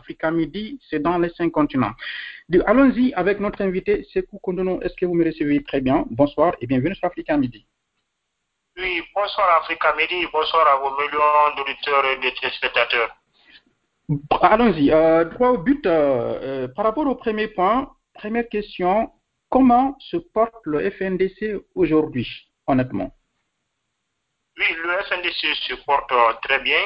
Africa Midi, c'est dans les cinq continents. Allons-y avec notre invité, Sekou Kondono. Est-ce que vous me recevez très bien? Bonsoir et bienvenue sur Africa Midi. Oui, bonsoir Africa Midi, bonsoir à vos millions d'auditeurs et de téléspectateurs. Allons-y. Euh, droit au but, euh, euh, par rapport au premier point, première question, comment se porte le FNDC aujourd'hui, honnêtement? Oui, le FNDC se porte très bien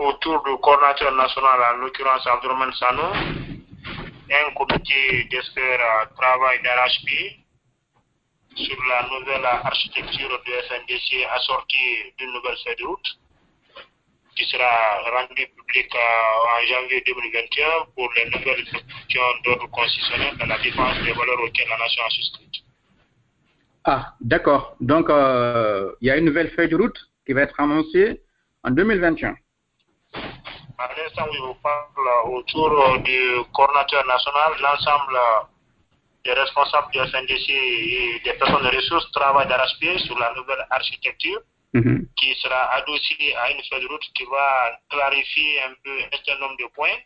autour du coordinateur national, en l'occurrence Abdourahmane Sano, un comité d'experts travail d'arrache-pied sur la nouvelle architecture du FNDC assortie d'une nouvelle feuille de route qui sera rendue publique en janvier 2021 pour les nouvelles questions d'ordre constitutionnel dans la défense des valeurs auxquelles la nation a souscrit. Ah, d'accord. Donc, euh, il y a une nouvelle feuille de route qui va être annoncée en 2021. À l'instant où je vous parle autour du coordinateur national, l'ensemble des responsables du FNDC et des personnes de ressources travaillent d'arrache-pied sur la nouvelle architecture Mhm. qui sera adossée à une feuille de route qui va clarifier un peu un certain nombre de points,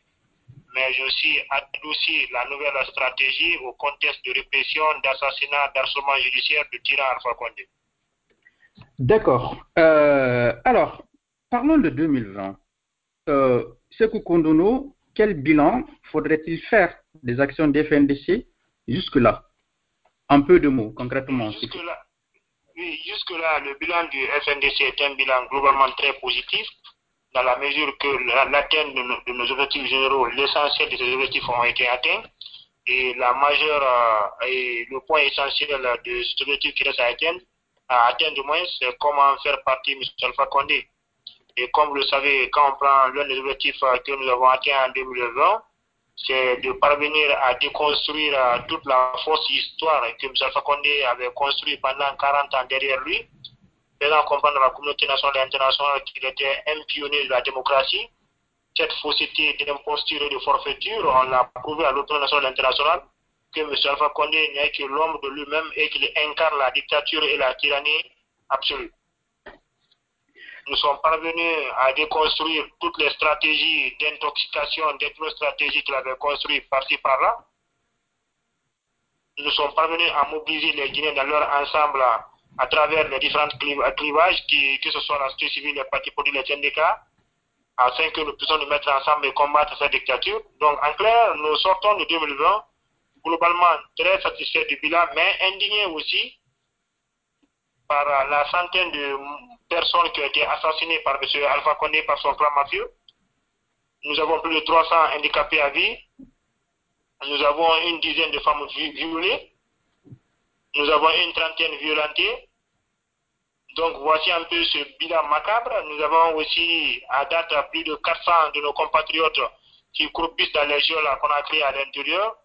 mais aussi adoucir la nouvelle stratégie au contexte de répression, d'assassinat, d'harcèlement judiciaire de tyran Alpha Condé. D'accord. Euh, alors, parlons de 2020. Euh, Sekou Kondono, quel bilan faudrait-il faire des actions des FNDC jusque-là? Un peu de mots, concrètement. Jusque-là, oui, jusque-là, le bilan du FNDC est un bilan globalement très positif, dans la mesure que l'atteinte de, nos- de nos objectifs généraux, l'essentiel de ces objectifs ont été atteints, et la majeure, euh, et le point essentiel de cet objectif qui reste à atteindre, à atteindre du moins, c'est comment faire partie M. Alpha Condé. Et comme vous le savez, quand on prend l'un des objectifs euh, que nous avons atteints en 2020, c'est de parvenir à déconstruire euh, toute la fausse histoire que M. Alpha Condé avait construite pendant 40 ans derrière lui, faisant comprendre à la communauté nationale et internationale qu'il était un pionnier de la démocratie. Cette fausseté d'imposture et de forfaiture, on l'a prouvé à l'opinion nationale et internationale que M. Alpha Condé n'est que l'homme de lui-même et qu'il incarne la dictature et la tyrannie absolue nous sommes parvenus à déconstruire toutes les stratégies d'intoxication, d'ethnostratégie qu'il avait construites par-ci par-là. Nous sommes parvenus à mobiliser les Guinéens dans leur ensemble à, à travers les différents cliv- clivages, qui, que ce soit la société civile, les partis politiques, les syndicats, afin que nous puissions nous mettre ensemble et combattre cette dictature. Donc, en clair, nous sortons de 2020 globalement très satisfaits du bilan, mais indignés aussi par la centaine de personnes qui ont été assassinées par M. Alpha Condé par son clan mafieux. Nous avons plus de 300 handicapés à vie. Nous avons une dizaine de femmes vi- violées. Nous avons une trentaine violentées. Donc voici un peu ce bilan macabre. Nous avons aussi à date plus de 400 de nos compatriotes qui croupissent dans les geôles qu'on a créées à l'intérieur.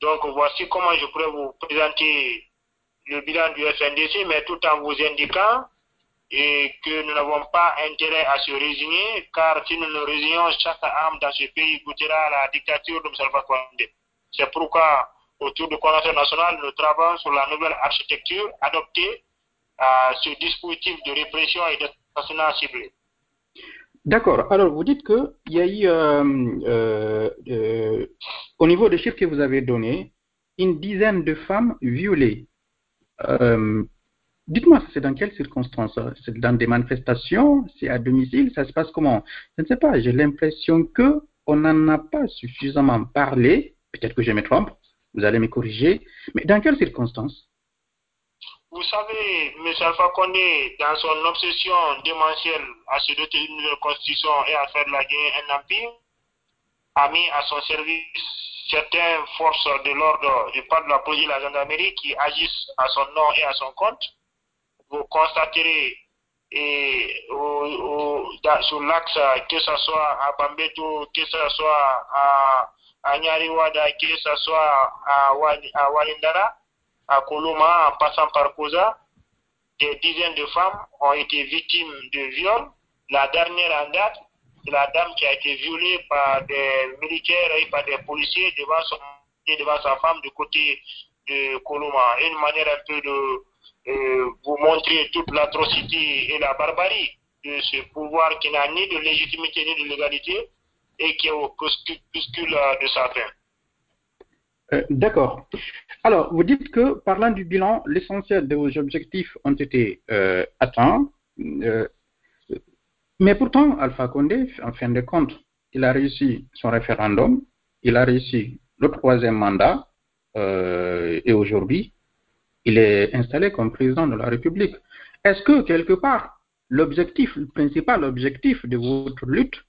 Donc voici comment je pourrais vous présenter le bilan du FNDC, mais tout en vous indiquant que nous n'avons pas intérêt à se résigner, car si nous nous résignons, chaque âme dans ce pays goûtera la dictature de M. Alpha Condé. C'est pourquoi, autour du coordinateur national, nous travaillons sur la nouvelle architecture adoptée à ce dispositif de répression et d'assassinat ciblé. D'accord. Alors, vous dites qu'il y a eu, euh, euh, euh, au niveau des chiffres que vous avez donnés, une dizaine de femmes violées. Euh, Dites-moi, c'est dans quelles circonstances ça C'est dans des manifestations? C'est à domicile? Ça se passe comment? Je ne sais pas. J'ai l'impression que on n'en a pas suffisamment parlé. Peut-être que je me trompe. Vous allez me corriger. Mais dans quelles circonstances? Vous savez, M. Alpha Condé, dans son obsession démentielle à se doter d'une nouvelle constitution et à faire de la Guinée un empire, a mis à son service certaines forces de l'ordre, je parle de la police et de la gendarmerie, qui agissent à son nom et à son compte. Vous constaterez et au- au- sur l'axe, que ce soit à Bambeto, que ce soit à, à Nyariwada, que ce soit à, à Walindara, à Koloma, en passant par Koza, des dizaines de femmes ont été victimes de viols. La dernière en date, c'est la dame qui a été violée par des militaires et par des policiers devant, son, devant sa femme du côté de Koloma. Une manière un peu de euh, vous montrer toute l'atrocité et la barbarie de ce pouvoir qui n'a ni de légitimité ni de légalité, et qui est au crépuscule de sa fin. Euh, D'accord. Alors, vous dites que, parlant du bilan, l'essentiel de vos objectifs ont été euh, atteints. Mais pourtant, Alpha Condé, en fin de compte, il a réussi son référendum, il a réussi le troisième mandat, euh, et aujourd'hui, il est installé comme président de la République. Est-ce que, quelque part, l'objectif, le principal objectif de votre lutte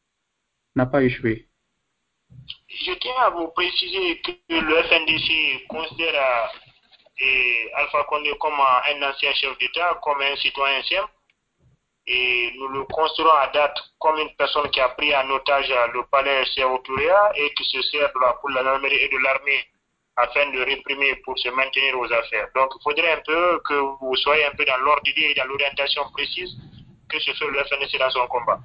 n'a pas échoué? Je tiens à vous préciser que le FNDC considère euh, Alpha Condé comme un ancien chef d'État, comme un citoyen simple, et nous le considérons à date comme une personne qui a pris en otage le palais Séotouria et qui se sert de la, gendarmerie et de l'armée afin de réprimer pour se maintenir aux affaires. Donc il faudrait un peu que vous soyez un peu dans l'ordre d'idée et dans l'orientation précise que se fait le FNDC dans son combat.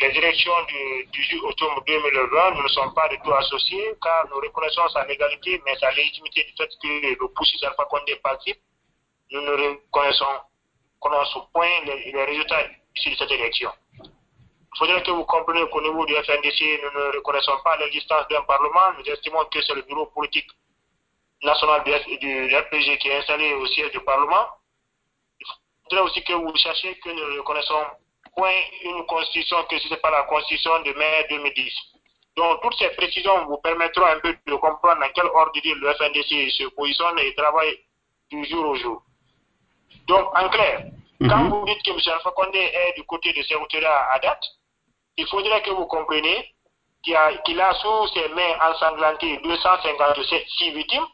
Les élections du, du octobre 2020 ne sont pas du tout associées car nous reconnaissons sa légalité mais sa légitimité du fait que le poussiste Alpha Condé participe, nous ne reconnaissons ce point les, résultats de cette élection. Il faudrait que vous compreniez qu'au niveau du FNDC, nous ne reconnaissons pas l'existence d'un Parlement. Nous estimons que c'est le bureau politique national du, du, RPG qui est installé au siège du Parlement. Il faudrait aussi que vous sachiez que nous ne reconnaissons point une constitution que ce n'est pas la constitution de mai 2010. Donc, toutes ces précisions vous permettront un peu de comprendre dans quel ordre le FNDC se positionne et travaille du jour au jour. Donc, en clair, mm -hmm. quand vous dites que M. Alpha Condé est du côté de Séroutéra à date, il faudrait que vous compreniez qu'il a, qu a, sous ses mains ensanglantées 256 victimes,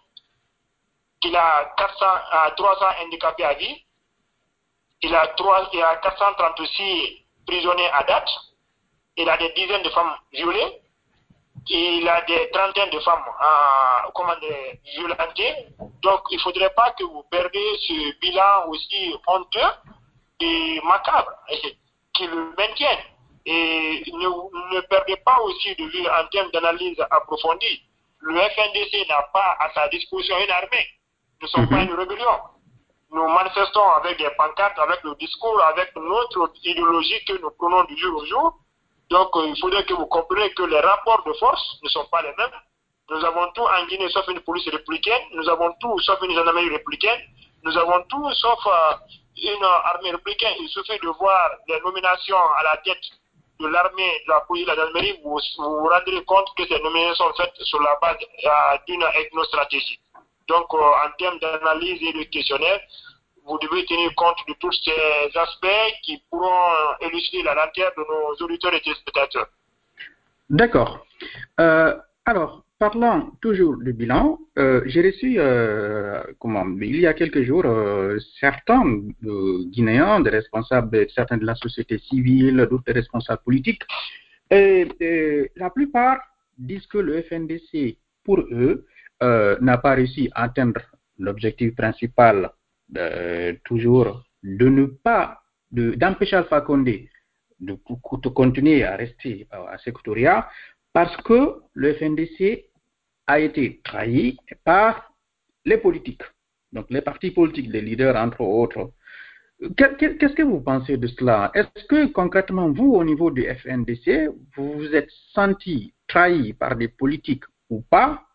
qu'il a 400 à 300 handicapés à vie, il a, 3, il a 436 prisonniers à date, il a des dizaines de femmes violées, il a des trentaines de femmes euh, comment dire, violentées. Donc, il ne faudrait pas que vous perdiez ce bilan aussi honteux et macabre, qui le maintienne. Et ne, ne perdez pas aussi de vue en termes d'analyse approfondie. Le FNDC n'a pas à sa disposition une armée. Nous ne sommes mm -hmm. pas une rébellion. Nous manifestons avec des pancartes, avec le discours, avec notre idéologie que nous prenons du jour au jour. Donc, euh, il faudrait que vous compreniez que les rapports de force ne sont pas les mêmes. Nous avons tout en Guinée sauf une police républicaine. Nous avons tout sauf une gendarmerie républicaine. Nous avons tout sauf euh, une armée républicaine. Il suffit de voir les nominations à la tête de l'armée, de la police, de la gendarmerie. Vous vous, vous rendrez compte que ces nominations sont faites sur la base euh, d'une ethnostratégie. Donc, en termes d'analyse et de questionnaire, vous devez tenir compte de tous ces aspects qui pourront élucider la lanterne de nos auditeurs et téléspectateurs. D'accord. Euh, alors, parlant toujours du bilan, euh, j'ai reçu, euh, comment, il y a quelques jours, certains Guinéens, des responsables, certains de la société civile, d'autres responsables politiques, et, la plupart disent que le FNDC, pour eux, n'a pas réussi à atteindre l'objectif principal toujours de ne pas d'empêcher Alpha Condé de, de, continuer à rester à Sectoria parce que le FNDC a été trahi par les politiques, donc les partis politiques, les leaders entre autres. Qu'est-ce que vous pensez de cela? Est-ce que concrètement, vous, au niveau du FNDC, vous vous êtes senti trahi par des politiques ou pas?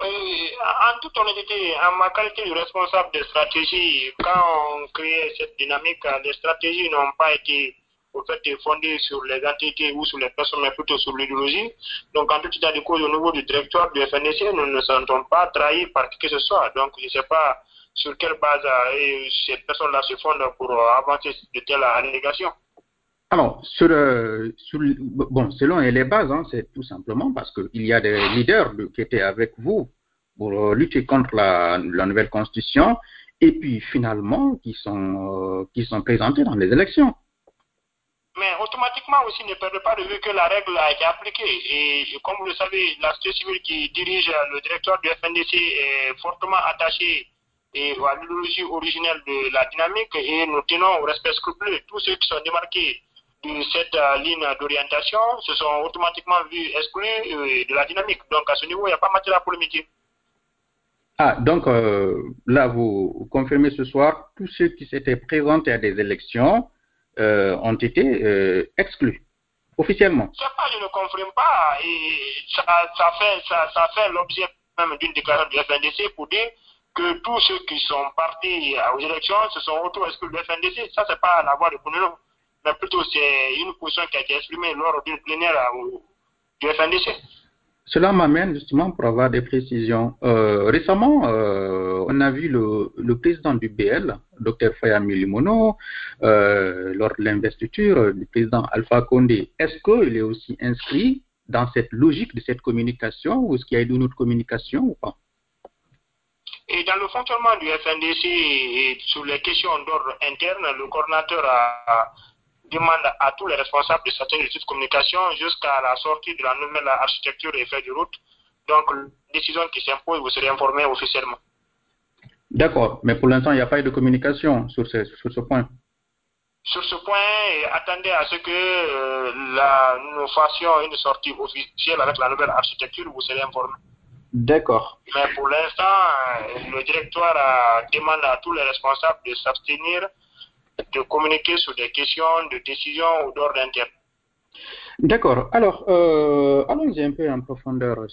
En toute honnêteté, en ma qualité de responsable de stratégie, quand on crée cette dynamique, les stratégies n'ont pas été au fait fondées sur les entités ou sur les personnes, mais plutôt sur l'idéologie. Donc, en tout état de cause, au niveau du directoire du FNDC, nous ne sentons pas trahis par qui que ce soit. Donc, je ne sais pas sur quelle base euh, ces personnes-là se fondent pour avancer de telles allégations. Alors, sur, euh, selon les bases, hein, c'est tout simplement parce qu'il y a des leaders de, qui étaient avec vous pour euh, lutter contre la, la, nouvelle constitution et puis finalement qui sont, euh, qui sont présentés dans les élections. Mais automatiquement aussi, ne perdez pas de vue que la règle a été appliquée. Et comme vous le savez, la société civile qui dirige le directoire du FNDC est fortement attachée et à l'idéologie originelle de la dynamique et nous tenons au respect scrupuleux. Tous ceux qui sont démarqués de cette euh, ligne d'orientation se sont automatiquement vus exclus euh, de la dynamique. Donc à ce niveau, il n'y a pas matière à polémiquer. Ah, donc euh, là, vous confirmez ce soir, tous ceux qui s'étaient présentés à des élections ont été exclus. officiellement Ça pas, je ne comprends pas. Et ça, ça fait, ça, ça fait l'objet même d'une déclaration du FNDC pour dire que tous ceux qui sont partis aux élections se sont auto-exclus du FNDC. Ça, c'est pas la voix de Bounelo, mais plutôt c'est une position qui a été exprimée lors d'une plénière du FNDC. Cela m'amène justement pour avoir des précisions. Euh, récemment, euh, on a vu le, le, président du BL, Dr Fayami Limono, euh, lors de l'investiture du président Alpha Condé. Est-ce qu'il est aussi inscrit dans cette logique de cette communication ou est-ce qu'il y a eu une autre communication ou pas? Et dans le fonctionnement du FNDC et sur les questions d'ordre interne, le coordinateur a, demande à tous les responsables de certaines de communication jusqu'à la sortie de la nouvelle architecture et fait de route. Donc, décision qui s'impose, vous serez informé officiellement. D'accord, mais pour l'instant, il n'y a pas eu de communication sur ce, sur ce point. Sur ce point, attendez à ce que euh, la, nous fassions une sortie officielle avec la nouvelle architecture, vous serez informé. D'accord. Mais pour l'instant, le directoire demande à tous les responsables de s'abstenir de communiquer sur des questions de décision ou d'ordre interne. D'accord. Alors, euh, allons-y un peu en profondeur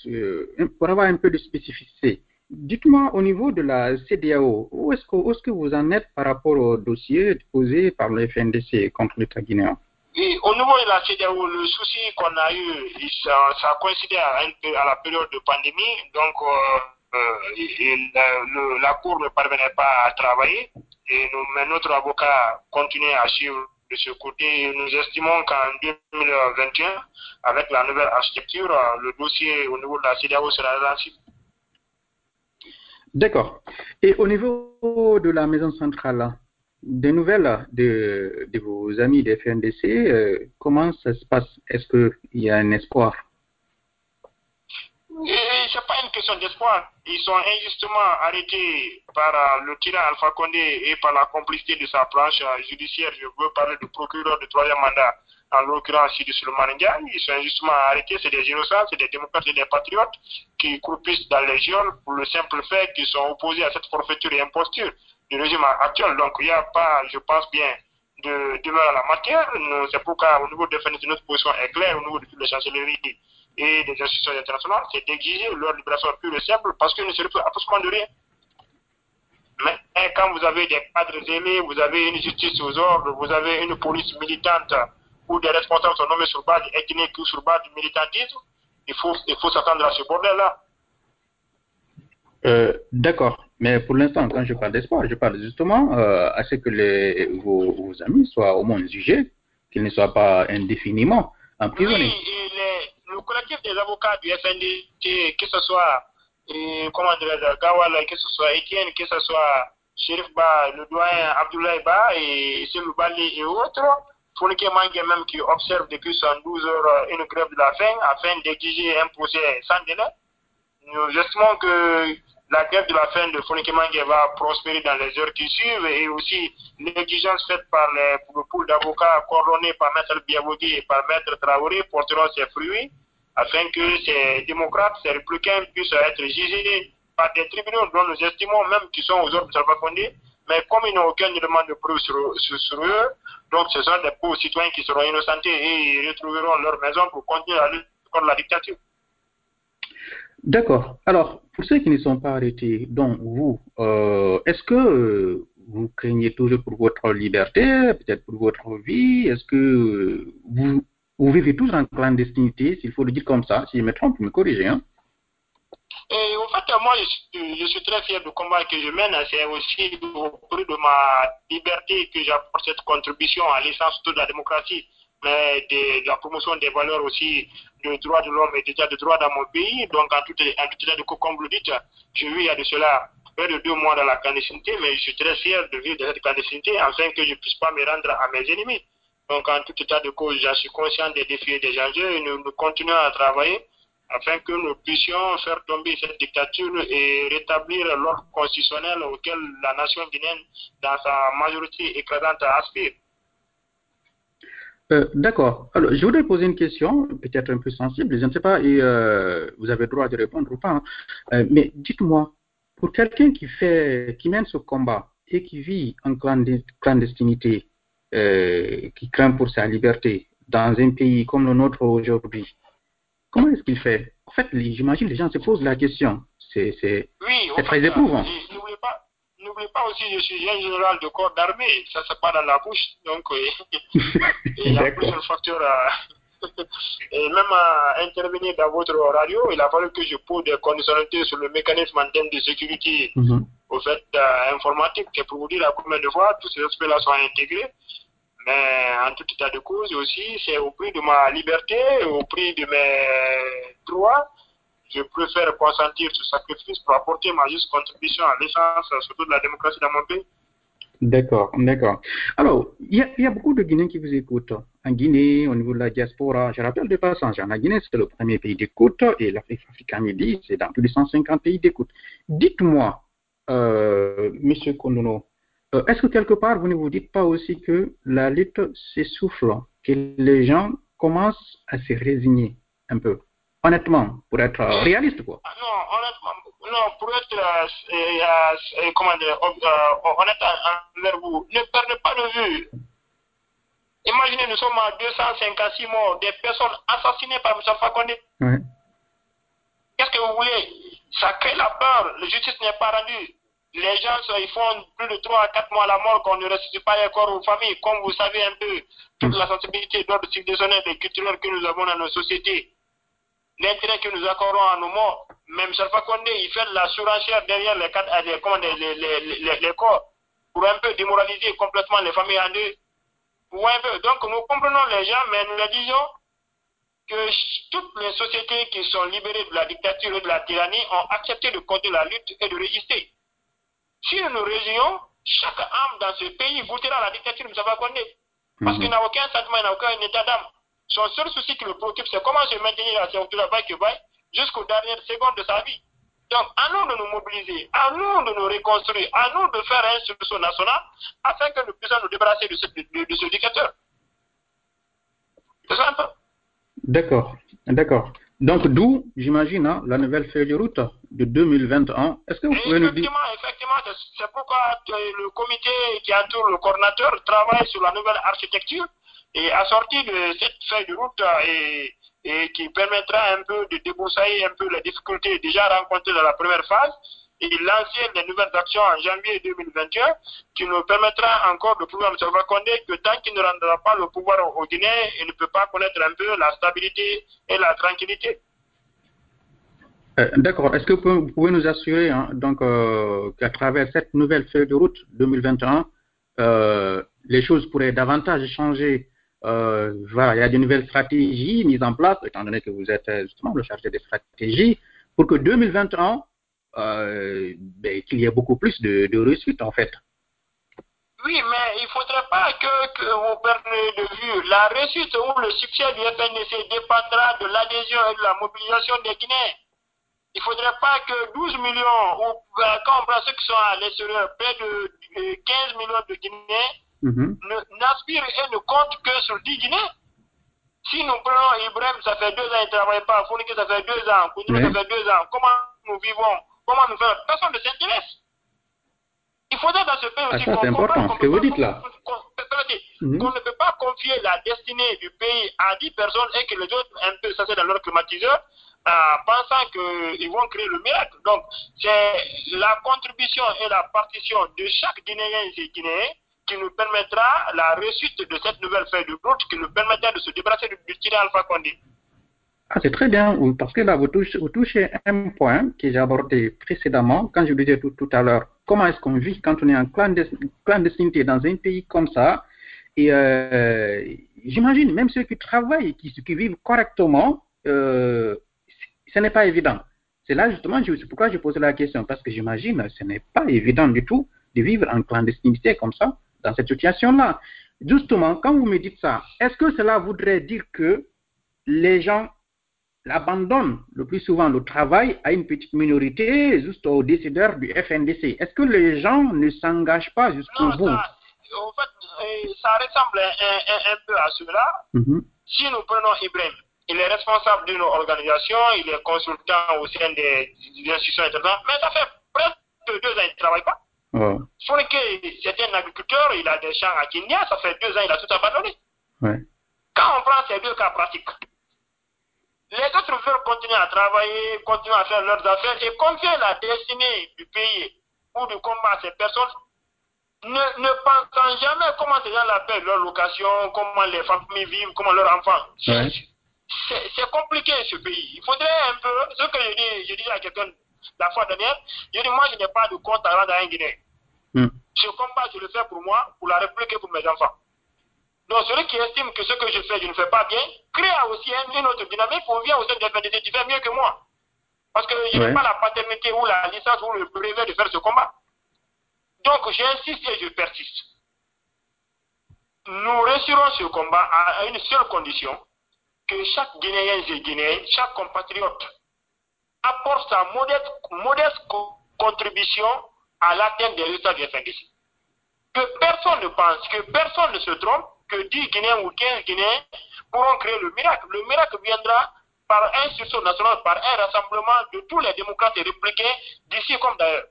pour avoir un peu de spécificité. Dites-moi au niveau de la CDAO, où est-ce que, est que, vous en êtes par rapport au dossier posé par le FNDC contre l'État guinéen? Et au niveau de la CDAO, le souci qu'on a eu, ça, ça a coïncidé à, à, la période de pandémie, donc euh, et la, Cour ne parvenait pas à travailler et mais notre avocat continue à suivre de ce côté. Nous estimons qu'en 2021, avec la nouvelle architecture, le dossier au niveau de la CDAO sera relancé. D'accord. Et au niveau de la maison centrale, des nouvelles de, de vos amis des FNDC, euh, comment ça se passe? Est-ce qu'il y a un espoir? Ce n'est pas une question d'espoir. Ils sont injustement arrêtés par euh, le tyran Alpha Condé et par la complicité de sa branche euh, judiciaire. Je veux parler du procureur de troisième mandat, en l'occurrence Sidi Suleiman Ils sont injustement arrêtés. C'est des innocents, c'est des démocrates et des patriotes qui croupissent dans les géoles pour le simple fait qu'ils sont opposés à cette forfaiture et imposture du régime actuel. Donc il n'y a pas, je pense bien, de demeure à la matière. C'est pourquoi au niveau de notre position est claire, au niveau de toutes les chancelleries et des institutions internationales, c'est d'exiger leur libération pure et simple parce qu'ils ne se retrouvent absolument de rien. Mais quand vous avez des cadres ailés, vous avez une justice aux ordres, vous avez une police militante où des responsables sont nommés sur base ethnique ou sur base du militantisme, il faut, il faut s'attendre à ce bordel-là. Euh, D'accord. Mais pour l'instant, quand je parle d'espoir, je parle justement euh, à ce que les, vos, vos, amis soient au moins jugés, qu'ils ne soient pas indéfiniment emprisonnés. Oui, collectif des avocats du FNDT, que ce soit, euh, comment Gawala, que ce soit Etienne, que ce soit Sheriff Ba, le doyen Abdoulaye Ba et Selou Bali et autres, Fourniquet Mangue même qui observe depuis 112 heures une grève de la faim afin d'exiger un procès sans délai. Nous estimons que la grève de la faim de Fonikemangé va prospérer dans les heures qui suivent et aussi l'exigence faite par le pool d'avocats coordonnés par Maître Biavoudi et par Maître Traoré porteront ses fruits afin que ces démocrates, ces républicains puissent être jugés par des tribunaux dont nous estimons même qu'ils sont aux ordres de Salva mais comme ils n'ont aucune demande de preuve sur, eux, donc ce sont des pauvres citoyens qui seront innocentés et ils retrouveront leur maison pour continuer à lutter contre la dictature. D'accord. Alors, pour ceux qui ne sont pas arrêtés, donc vous, euh, est-ce que vous craignez toujours pour votre liberté, peut-être pour votre vie? Est-ce que vous, vous vivez toujours en clandestinité, s'il faut le dire comme ça Si je me trompe, me corrigez. Hein? Et en fait, moi, je suis, très fier du combat que je mène. C'est aussi au prix de ma liberté que j'apporte cette contribution à l'essence de la démocratie mais de, la promotion des valeurs aussi de droits de l'homme et déjà de droits dans mon pays. Donc, en tout, état de cas, comme vous dites, je vis a de cela près de deux mois dans la clandestinité, mais je suis très fier de vivre dans cette clandestinité afin que je ne puisse pas me rendre à mes ennemis. Donc, en tout état de cause, je suis conscient des défis et des enjeux et nous, continuons à travailler afin que nous puissions faire tomber cette dictature et rétablir l'ordre constitutionnel auquel la nation guinéenne, dans sa majorité écrasante, aspire. Euh, D'accord. Alors, je voudrais poser une question, peut-être un peu sensible, je ne sais pas, et euh, vous avez le droit de répondre ou pas. Hein. Euh, mais dites-moi, pour quelqu'un qui fait, qui mène ce combat et qui vit en clandestinité, qui craint pour sa liberté, dans un pays comme le nôtre aujourd'hui, comment est-ce qu'il fait? En fait, j'imagine les gens se posent la question. C'est oui, très éprouvant. N'oubliez pas, n'oubliez pas aussi, je suis un général de corps d'armée. Ça, c'est pas dans la bouche. Donc, il y a plusieurs facteurs à. Et même à intervenir dans votre radio, il a fallu que je pose des conditionnalités sur le mécanisme en termes de sécurité Mhm. au fait euh, informatique, et pour vous dire à combien de fois tous ces aspects-là sont intégrés. Mais en tout état de cause aussi, c'est au prix de ma liberté, au prix de mes droits. Je préfère consentir ce sacrifice pour apporter ma juste contribution à l'essence, surtout de la démocratie dans mon pays. D'accord, d'accord. Alors, il y, a, beaucoup de Guinéens qui vous écoutent. En Guinée, au niveau de la diaspora, je rappelle de passage, en Guinée, c'est le premier pays d'écoute et l'Afrique Africa Midi, c'est dans plus de 150 pays d'écoute. Dites-moi, euh, Monsieur Kondono, euh, est-ce que quelque part, vous ne vous dites pas aussi que la lutte s'essouffle, que les gens commencent à se résigner un peu? Honnêtement, pour être réaliste, quoi. Ah, Non, honnêtement, non, pour être, euh, euh, comment dire, honnête envers vous, ne perdez pas de vue. Imaginez, nous sommes à 256 morts, des personnes assassinées par M. Fakonde. Qu'est-ce que vous voulez? Ça crée la peur, la justice n'est pas rendue. Les gens, ils font plus de 3 à 4 mois à la mort qu'on ne restitue pas les corps aux familles, comme vous savez un peu toute la sensibilité d'ordre civilisationnel et culturel que nous avons dans nos sociétés. L'intérêt que nous accordons à nos morts. Même Salfa Condé, il fait la surenchère derrière les, les, comment, les, les, corps pour un peu démoraliser complètement les familles en deux. Pour un peu. Donc nous comprenons les gens, mais nous leur disons que toutes les sociétés qui sont libérées de la dictature et de la tyrannie ont accepté de conduire la lutte et de résister. Si nous réunions, chaque âme dans ce pays goûtera la dictature de Condé. Parce Mhm. qu'il n'a aucun sentiment, il n'a aucun état d'âme. Son seul souci qui le préoccupe, c'est comment se maintenir à cette travail que vaille jusqu'aux dernières secondes de sa vie. Donc, à nous de nous mobiliser, à nous de nous reconstruire, à nous de faire un sursaut national afin que nous puissions nous débarrasser de ce, de, de ce dictateur. C'est simple. D'accord, d'accord. Donc, d'où, j'imagine, hein, la nouvelle feuille de route de 2021. Est-ce que vous pouvez nous dire effectivement, effectivement, c'est- pourquoi le comité qui entoure le coordinateur travaille sur la nouvelle architecture et assorti de cette feuille de route et, et qui permettra un peu de débroussailler un peu les difficultés déjà rencontrées dans la première phase et lancer les nouvelles actions en janvier 2021 qui nous permettra encore de pouvoir M. Condé que tant qu'il ne rendra pas le pouvoir au Guinée, il ne peut pas connaître un peu la stabilité et la tranquillité. Euh, D'accord. Est-ce que vous pouvez, nous assurer hein, donc euh, qu'à travers cette nouvelle feuille de route 2021, euh, les choses pourraient davantage changer il y a de nouvelles stratégies mises en place, étant donné que vous êtes justement le chargé des stratégies, pour que 2021, euh, ben, qu'il y ait beaucoup plus de, de réussite en fait. Oui, mais il ne faudrait pas que, que vous perdiez de vue. La réussite ou le succès du FNDC dépendra de l'adhésion et de la mobilisation des Guinéens. Il ne faudrait pas que 12 millions, ou euh, quand on prend ceux qui sont à l'extérieur, près de euh, 15 millions de Guinéens, Mhm. ne- n'aspirent et ne comptent que sur 10 Guinéens. Si nous prenons Ibrahim, ça fait deux ans, il ne travaille pas. Founike, ça fait deux ans. Koudoulou, Oui. ça fait deux ans. Comment nous vivons? Comment nous faisons Personne ne s'intéresse. Il faudrait dans ce pays Ah, aussi ça, qu'on c'est important, comprenne qu'on Mhm. qu'on ne peut pas confier la destinée du pays à 10 personnes et que les autres, un peu, ça c'est dans leur climatiseur, euh, pensant qu'ils vont créer le miracle. Donc, c'est la contribution et la partition de chaque Guinéen et Guinéen qui nous permettra la réussite de cette nouvelle feuille de route, qui nous permettra de se débarrasser du, du tyran Alpha Condé. Ah, c'est très bien, parce que là, vous touchez, un point que j'ai abordé précédemment, quand je vous disais tout, à l'heure, comment est-ce qu'on vit quand on est en clandes- clandestinité dans un pays comme ça, et euh, j'imagine même ceux qui travaillent, qui, qui vivent correctement, euh, ce n'est pas évident. C'est là justement, c'est pourquoi je posais la question, parce que j'imagine ce n'est pas évident du tout de vivre en clandestinité comme ça, dans cette situation-là. Justement, quand vous me dites ça, est-ce que cela voudrait dire que les gens abandonnent le plus souvent le travail à une petite minorité, juste aux décideurs du FNDC. Est-ce que les gens ne s'engagent pas jusqu'au bout? ça, en fait, euh, ça ressemble un, un- un peu à cela. Mhm. Si nous prenons Ibrahim, il est responsable d'une organisation, il est consultant au sein des, des institutions internationales, mais ça fait presque deux ans qu'il ne travaille pas. Oh, Fonike, c'est un agriculteur, il a des champs à Kenya, ça fait deux ans il a tout abandonné. ouais. Quand on prend ces deux cas pratiques, les autres veulent continuer à travailler, continuer à faire leurs affaires et confier la destinée du pays ou du combat à ces personnes, ne, ne pensant jamais comment ces gens l'appellent leur location, comment les familles vivent, comment leurs enfants. Ouais. C'est compliqué ce pays. Il faudrait un peu, ce que je dis, je dis à quelqu'un la fois dernière, je dis moi je n'ai pas de compte à rendre à un Guinéen. Hmm. Ce combat, je le fais pour moi, pour la République et pour mes enfants. Donc celui qui estime que ce que je fais, je ne fais pas bien, crée aussi un- une autre dynamique pour vient au sein de FNDC, tu fais mieux que moi. Parce que je Ouais. n'ai pas la paternité ou la licence ou le brevet de faire ce combat. Donc j'insiste et je persiste. Nous réussirons ce combat à une seule condition, que chaque Guinéen et Guinéen, chaque compatriote apporte sa modeste, modeste co- contribution à l'atteinte des résultats du FNDC. Que personne ne pense, que personne ne se trompe, que 10 Guinéens ou 15 Guinéens pourront créer le miracle. Le miracle viendra par un sursaut national, par un rassemblement de tous les démocrates et républicains d'ici comme d'ailleurs.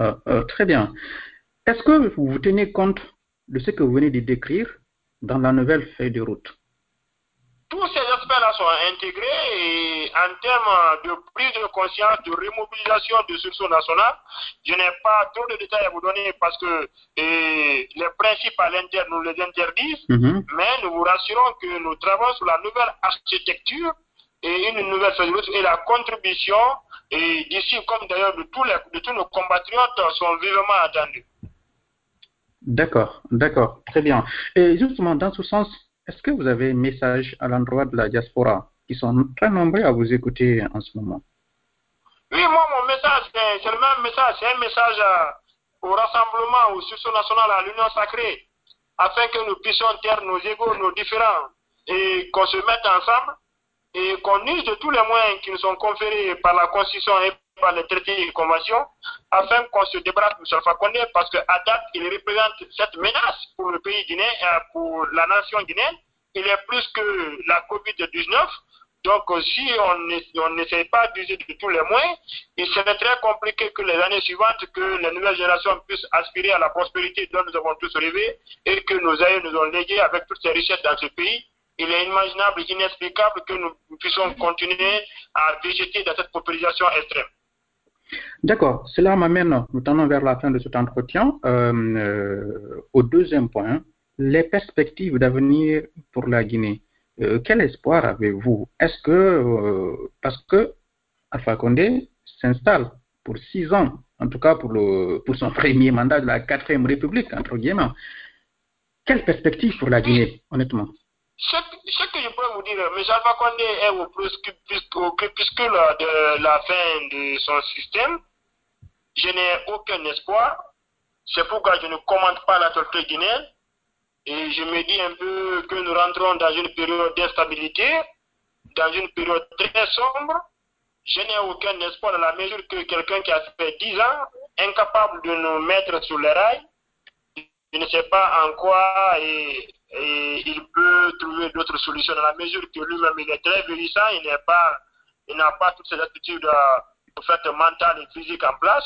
Euh, euh, très bien. Est-ce que vous tenez compte de ce que vous venez de décrire dans la nouvelle feuille de route? Tous ces aspects-là sont intégrés et en termes de prise de conscience, de remobilisation du sursaut national, je n'ai pas trop de détails à vous donner parce que les principes à l'interne nous les interdisent, Mhm. mais nous vous rassurons que nous travaillons sur la nouvelle architecture et une nouvelle et la contribution et d'ici comme d'ailleurs de tous, les, de tous nos compatriotes sont vivement attendus. D'accord, d'accord, très bien. Et justement, dans ce sens, est-ce que vous avez un message à l'endroit de la diaspora qui sont très nombreux à vous écouter en ce moment? Oui, moi, mon message, c'est le même message. C'est un message euh, au rassemblement, au sursaut national, à l'union sacrée, afin que nous puissions taire nos égaux, nos différends, et qu'on se mette ensemble, et qu'on use de tous les moyens qui nous sont conférés par la Constitution et par les traités et conventions, afin qu'on se débarrasse de Alpha Condé, parce qu'à date, il représente cette menace pour le pays guinéen, et pour la nation guinéenne. Il est plus que la COVID-19. Donc, euh, si on n'essaye pas d'user de tous les moyens, il serait très compliqué que les années suivantes, que les nouvelles générations puissent aspirer à la prospérité dont nous avons tous rêvé et que nos aïeux nous ont légué avec toutes ces richesses dans ce pays. Il est inimaginable, inexplicable que nous puissions continuer à végéter dans cette paupérisation extrême. D'accord, cela m'amène, nous tendons vers la fin de cet entretien, euh, euh, au deuxième point, les perspectives d'avenir pour la Guinée. Euh, quel espoir avez-vous? Est-ce que, parce que Alpha Condé s'installe pour six ans, en tout cas pour son premier mandat de la quatrième République, entre guillemets, quelle perspective pour la Guinée, honnêtement? Ce, que je peux vous dire, M. Alpha Condé est au, crépuscule- de la fin de son système. Je n'ai aucun espoir. C'est pourquoi je ne commente pas la tortue guinéenne. Et je me dis un peu que nous rentrons dans une période d'instabilité, dans une période très sombre. Je n'ai aucun espoir dans la mesure que quelqu'un qui a fait 10 ans, incapable de nous mettre sur les rails, je ne sais pas en quoi et, et il peut trouver d'autres solutions dans la mesure que lui-même il est très vieillissant, il n'est pas, il n'a pas toutes ces attitudes euh, fait, mentales et physiques en place.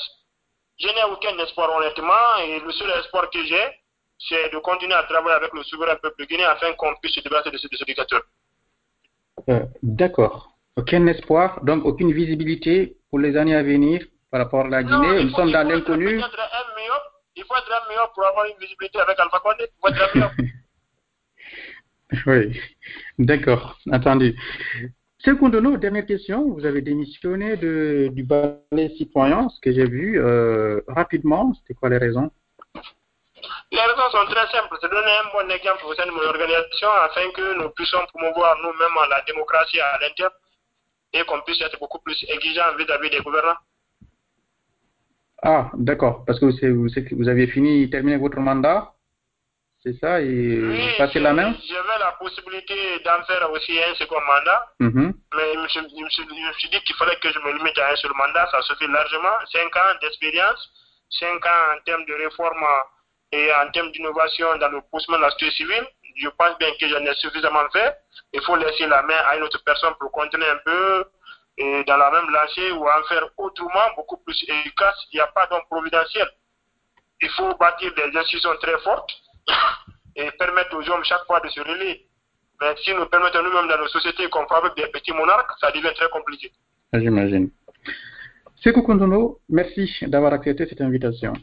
Je n'ai aucun espoir honnêtement et le seul espoir que j'ai, c'est de continuer à travailler avec le souverain peuple guinéen afin qu'on puisse se débarrasser de ce, de ce dictateur. Euh, D'accord. Aucun espoir, donc aucune visibilité pour les années à venir par rapport à la Guinée. Non, Nous faut- sommes dans l'inconnu. Il faut être un myope pour avoir une visibilité avec Alpha Condé. Il faut être un myope. Oui, d'accord, entendu. Secondono, dernière question. Vous avez démissionné de, du ballet citoyen, ce que j'ai vu euh, rapidement. C'était quoi les raisons? Les raisons sont très simples. C'est donner un bon exemple au sein de mon organisation afin que nous puissions promouvoir nous-mêmes la démocratie à l'interne et qu'on puisse être beaucoup plus exigeant vis-à-vis des gouvernants. Ah, d'accord, parce que vous, c'est- vous avez fini, terminé votre mandat, c'est ça, et Oui, passez la main j'avais la possibilité d'en faire aussi un second mandat, Mhm. mais je me suis, je me suis- je me suis dit qu'il fallait que je me limite à un seul mandat, ça suffit largement. Cinq ans d'expérience, cinq ans en termes de réforme et en termes d'innovation dans le poussement de la société civile. Je pense bien que j'en ai suffisamment fait. Il faut laisser la main à une autre personne pour continuer un peu et dans la même lancée ou en faire autrement, beaucoup plus efficace. Il n'y a pas d'homme providentiel. Il faut bâtir des institutions très fortes et permettre aux hommes chaque fois de se relayer. Mais si nous permettons nous-mêmes dans nos sociétés qu'on fabrique des petits monarques, ça devient très compliqué. J'imagine. Sekou Kondono, merci d'avoir accepté cette invitation.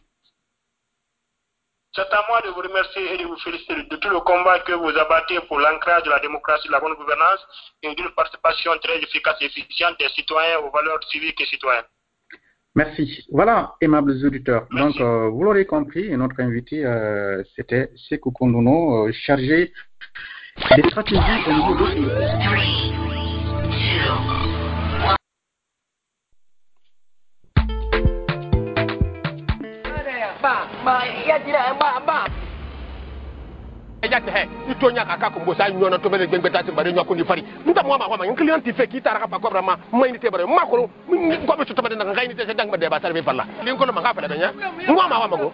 C'est à moi de vous remercier et de vous féliciter de tout le combat que vous abattez pour l'ancrage de la démocratie, de la bonne gouvernance et d'une participation très efficace et efficiente des citoyens aux valeurs civiques et citoyennes. Merci. Voilà, aimables auditeurs. Donc, euh, vous l'aurez compris, notre invité, euh, c'était Sekou Kondono, euh, chargé des stratégies au niveau de jate he ito nya ka ka kumbo sa nyono to bele gbengbe tati bare nyako ni fari nda mo ma ko ma ngi client fe ki tara ka pa kobra ma mai ni te bare ma ko ko be to bade na ngai ni te dang bade ba sare be falla lin ko ma ka fala benya mo ma wa ma go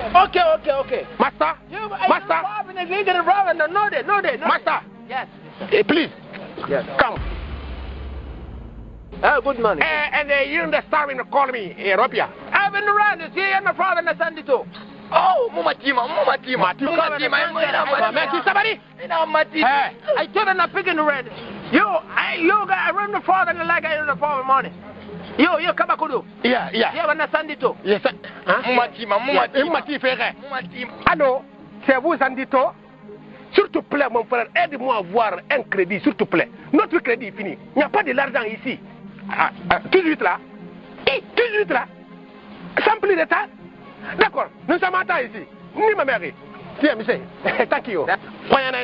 Okay, okay, okay. master? master You're gonna rob no, no, they, no, they, no. master? Yes. eh, please Yes. come Oh, good morning. eh and uh, you in the star in call me eh Robia I've been around. You see, and the father and the son too. Oh muma tima muma tima Muma tima, muma ma ki sabari You know, my teeth. Hey. I told them not picking the red. Yo, I, yo, I run the father and like I in the father morning. Yo, yo, back, Kudu. yeah yeah Yeah, too. yes Mumatima, mumatima. muma ti frère Mumatima. Allô, c'est vous Sandito S'il te plaît, mon frère, aide-moi à avoir un crédit, s'il te plaît. Notre crédit est fini. Il n'y a pas de l'argent ici. Ah, ah, tout de suite là. Eh, tout de suite là. Sans plus de temps. D'accord, nous sommes en temps ici. Ni ma mère. Tiens, monsieur. Thank you. Na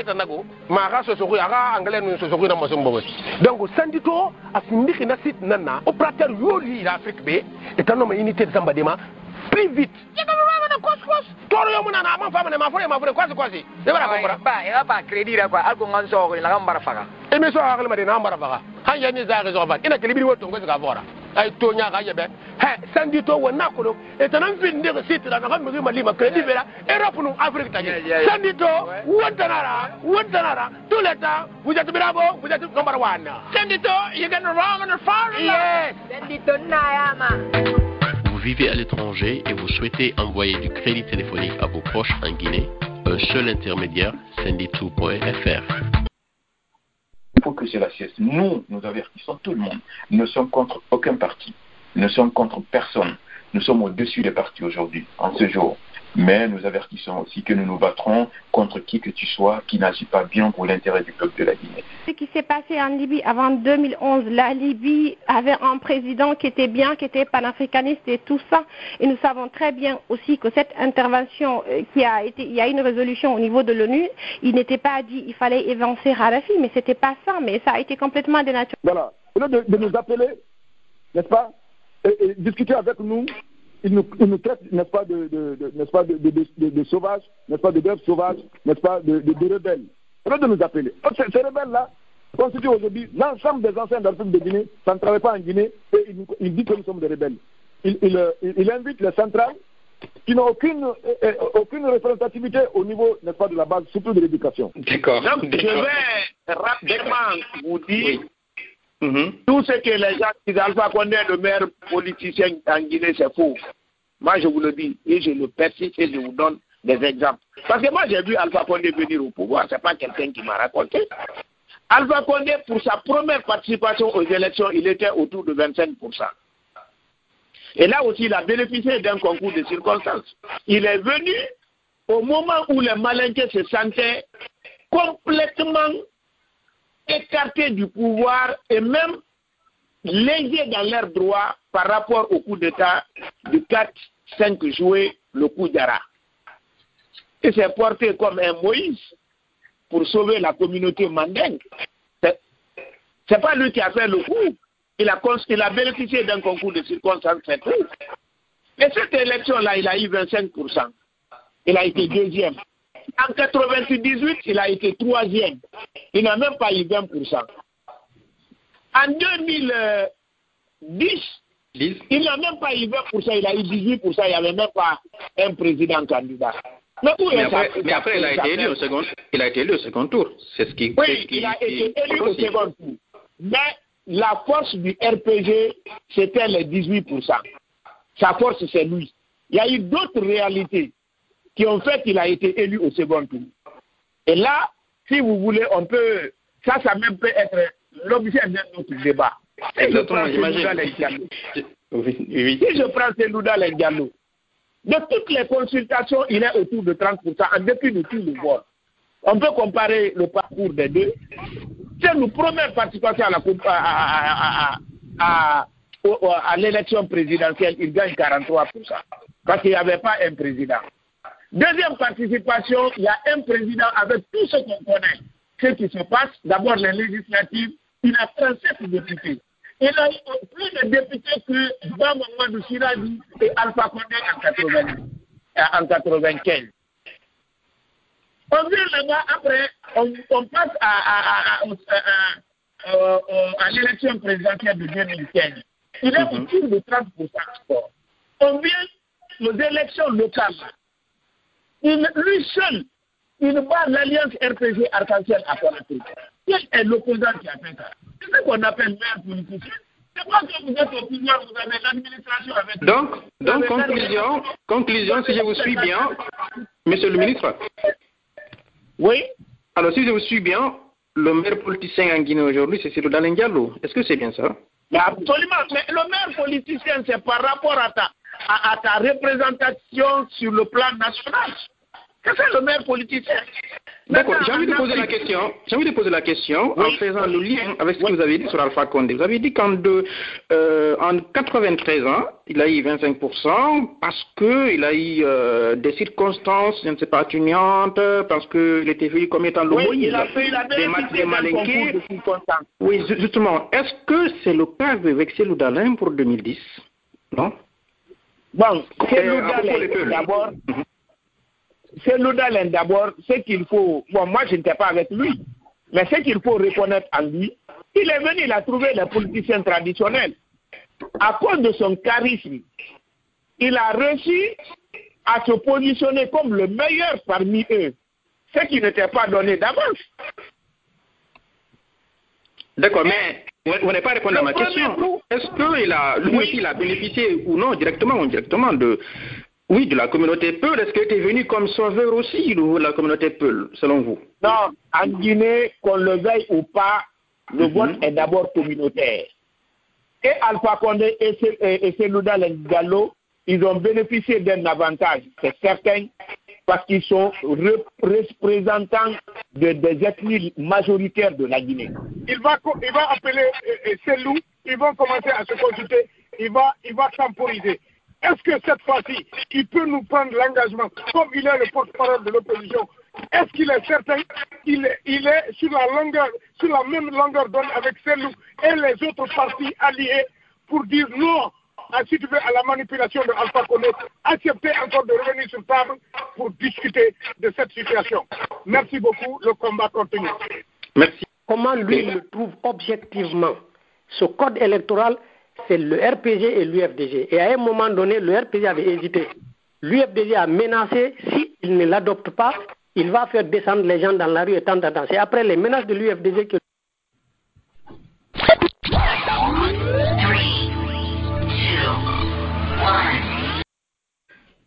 ita nago. Ma ga so so ya ga anglais nu so so na mo so mbo. Donc Sandito na site nana. Opérateur yoli l'Afrique B. Et un homme unité de Zambadema. Plus vite. Na ma ma kwasi kwasi. Bara. Ba, ko la faga. hakili ma de bara faga yanni wo ka fɔra ay to nya sandi to fin de mi mali ma vera europe afrique ta sandi to bravo number sandi to you wrong on the far yes. Vivez à l'étranger et vous souhaitez envoyer du crédit téléphonique à vos proches en Guinée, un seul intermédiaire, senditou.fr. Il faut que cela cesse. Nous, nous avertissons tout le monde. Nous ne sommes contre aucun parti. Nous ne sommes contre personne. Nous sommes au-dessus des partis aujourd'hui, en ce jour. Mais nous avertissons aussi que nous nous battrons contre qui que tu sois qui n'agit pas bien pour l'intérêt du peuple de la Guinée. Ce qui s'est passé en Libye avant 2011, la Libye avait un président qui était bien, qui était panafricaniste et tout ça. Et nous savons très bien aussi que cette intervention euh, qui a été, il y a une résolution au niveau de l'ONU, il n'était pas dit il fallait évincer Kadhafi, mais c'était pas ça, mais ça a été complètement dénaturé. Voilà. Au lieu de, de nous appeler, n'est-ce pas, et, et discuter avec nous, ils nous, ils nous traitent, n'est-ce pas, de, de, de- n'est-ce pas, de, de, de, de- de sauvages, n'est-ce pas, de bêtes sauvages, n'est-ce pas, de, de, de rebelles. Lieu de nous appeler. Donc, ces, ces rebelles-là constituent aujourd'hui l'ensemble des anciens de la République de Guinée, ça ne travaille pas en Guinée, et ils, nous- ils disent que nous sommes des rebelles. Il, il, euh, il- il invite les centrales qui n'ont aucune, euh, euh, aucune représentativité au niveau, n'est-ce pas, de la base, surtout de l'éducation. D'accord. Donc, je vais rapidement vous dire Mhm. tout ce que les gens disent Alpha Condé est le meilleur politicien en Guinée, c'est faux. Moi, je vous le dis et je le persiste et je vous donne des exemples. Parce que moi, j'ai vu Alpha Condé venir au pouvoir, c'est pas quelqu'un qui m'a raconté. Alpha Condé, pour sa première participation aux élections, il était autour de 25%. Et là aussi, il a bénéficié d'un concours de circonstances. Il est venu au moment où les malinqués se sentaient complètement écartés du pouvoir et même lésés dans leurs droits par rapport au coup d'État du 4-5 juillet, le coup d'Ara. Il s'est porté comme un Moïse pour sauver la communauté mandingue. C'est pas lui qui a fait le coup. Il a, il a bénéficié d'un concours de circonstances, tout. Et cette élection-là, il a eu 25%. Il a été deuxième. En 98, il a été troisième. Il n'a même pas eu 20%. En 2010, Lise il n'a même pas eu 20%, il a eu 18%, il n'y avait même pas un président candidat. Mais, après, sa- mais après, il a été élu au second, il a été élu au second tour. C'est ce qui. ce Oui, qui- il a été élu au second tour. Mais la force du RPG, c'était les 18%. Sa force, c'est lui. Il y a eu d'autres réalités. Qui ont fait qu'il a été élu au second tour. Et là, si vous voulez, on peut, ça, ça même peut être l'objet d'un autre débat. Si je prends Selouda Lendialo, si je prends Selouda Lendialo, de toutes les consultations, il est autour de 30% en dépit de tout le vote. On peut comparer le parcours des deux. C'est notre première participation à la à, à, à, à l'élection présidentielle, il gagne 43%. Parce qu'il n'y avait pas un président. Deuxième participation, il y a un président avec tout ce qu'on connaît. Ce qui se passe, d'abord les législatives, il a 37 députés. Il a plus de députés que Mamadou Siradi et Alpha Condé en, 80, en 95. On vient là-bas, après, on, on passe à, à, à, à l'élection présidentielle de 2015. Il est Mhm. autour de 30% On vient aux élections locales. Il, lui seul, il bat l'alliance RPG Arc-en-Ciel à Conakry. Quel est l'opposant qui a fait ça? C'est ce qu'on appelle maire politicien. C'est pas que vous êtes au pouvoir, vous avez l'administration avec Donc, donc conclusion, conclusion, si je vous suis bien, Monsieur le ministre. Oui. Alors, si je vous suis bien, le maire politicien en Guinée aujourd'hui, c'est Cyril Diallo. Est-ce que c'est bien ça? Mais absolument. Mais le maire politicien, c'est par rapport à ta, à, à ta représentation sur le plan national. C'est ça le maire politicien. D'accord, j'ai envie de poser la question. J'ai envie de poser la question en faisant le lien avec ce que vous avez dit sur Alpha Condé. Vous avez dit qu'en de, euh, en 93 ans, il a eu 25% parce que il a eu euh, des circonstances, je ne sais pas, atténuantes, parce qu'il était vu comme étant le Oui, il a fait, des, ma- Malinqués. de. Oui, ju- justement. Est-ce que c'est le cas avec Célou Dalin pour 2010 Non? Bon, c'est à propos des C'est Loudalen d'abord. Ce qu'il faut. Bon, moi, je n'étais pas avec lui. Mais ce qu'il faut reconnaître en lui, il est venu, il a trouvé les politiciens traditionnels. À cause de son charisme, il a réussi à se positionner comme le meilleur parmi eux. Ce qui n'était pas donné d'avance. D'accord, mais vous n'avez pas répondu à ma question. Est-ce qu'il a, lui aussi, il a bénéficié ou non, directement ou indirectement, de, oui, de la communauté Peul Est-ce qu'il était venu comme sauveur aussi de la communauté Peul, selon vous? Non, en Guinée, qu'on le veuille ou pas, le Mhm. vote est d'abord communautaire. Et Alpha Condé et, Ce- et, et Selouda Gallo, ils ont bénéficié d'un avantage, c'est certain, parce qu'ils sont rep- représentants de- des ethnies majoritaires de la Guinée. il va, co- il va appeler Selou, ils vont commencer à se consulter, il va, il va temporiser. Est-ce que cette fois-ci, il peut nous prendre l'engagement, comme il est le porte-parole de l'opposition, est-ce qu'il est certain qu'il est, il est sur la longueur, sur la même longueur d'onde avec Selou et les autres partis alliés pour dire non à, si tu veux, à la manipulation de Alpha Condé, accepter encore de revenir sur table pour discuter de cette situation? Merci beaucoup, le combat continue. Merci. Comment lui il trouve objectivement? Ce code électoral, c'est le RPG et l'UFDG. Et à un moment donné, le RPG avait hésité. L'UFDG a menacé, s'il ne l'adopte pas, il va faire descendre les gens dans la rue et tant, tant. C'est après les menaces de l'UFDG que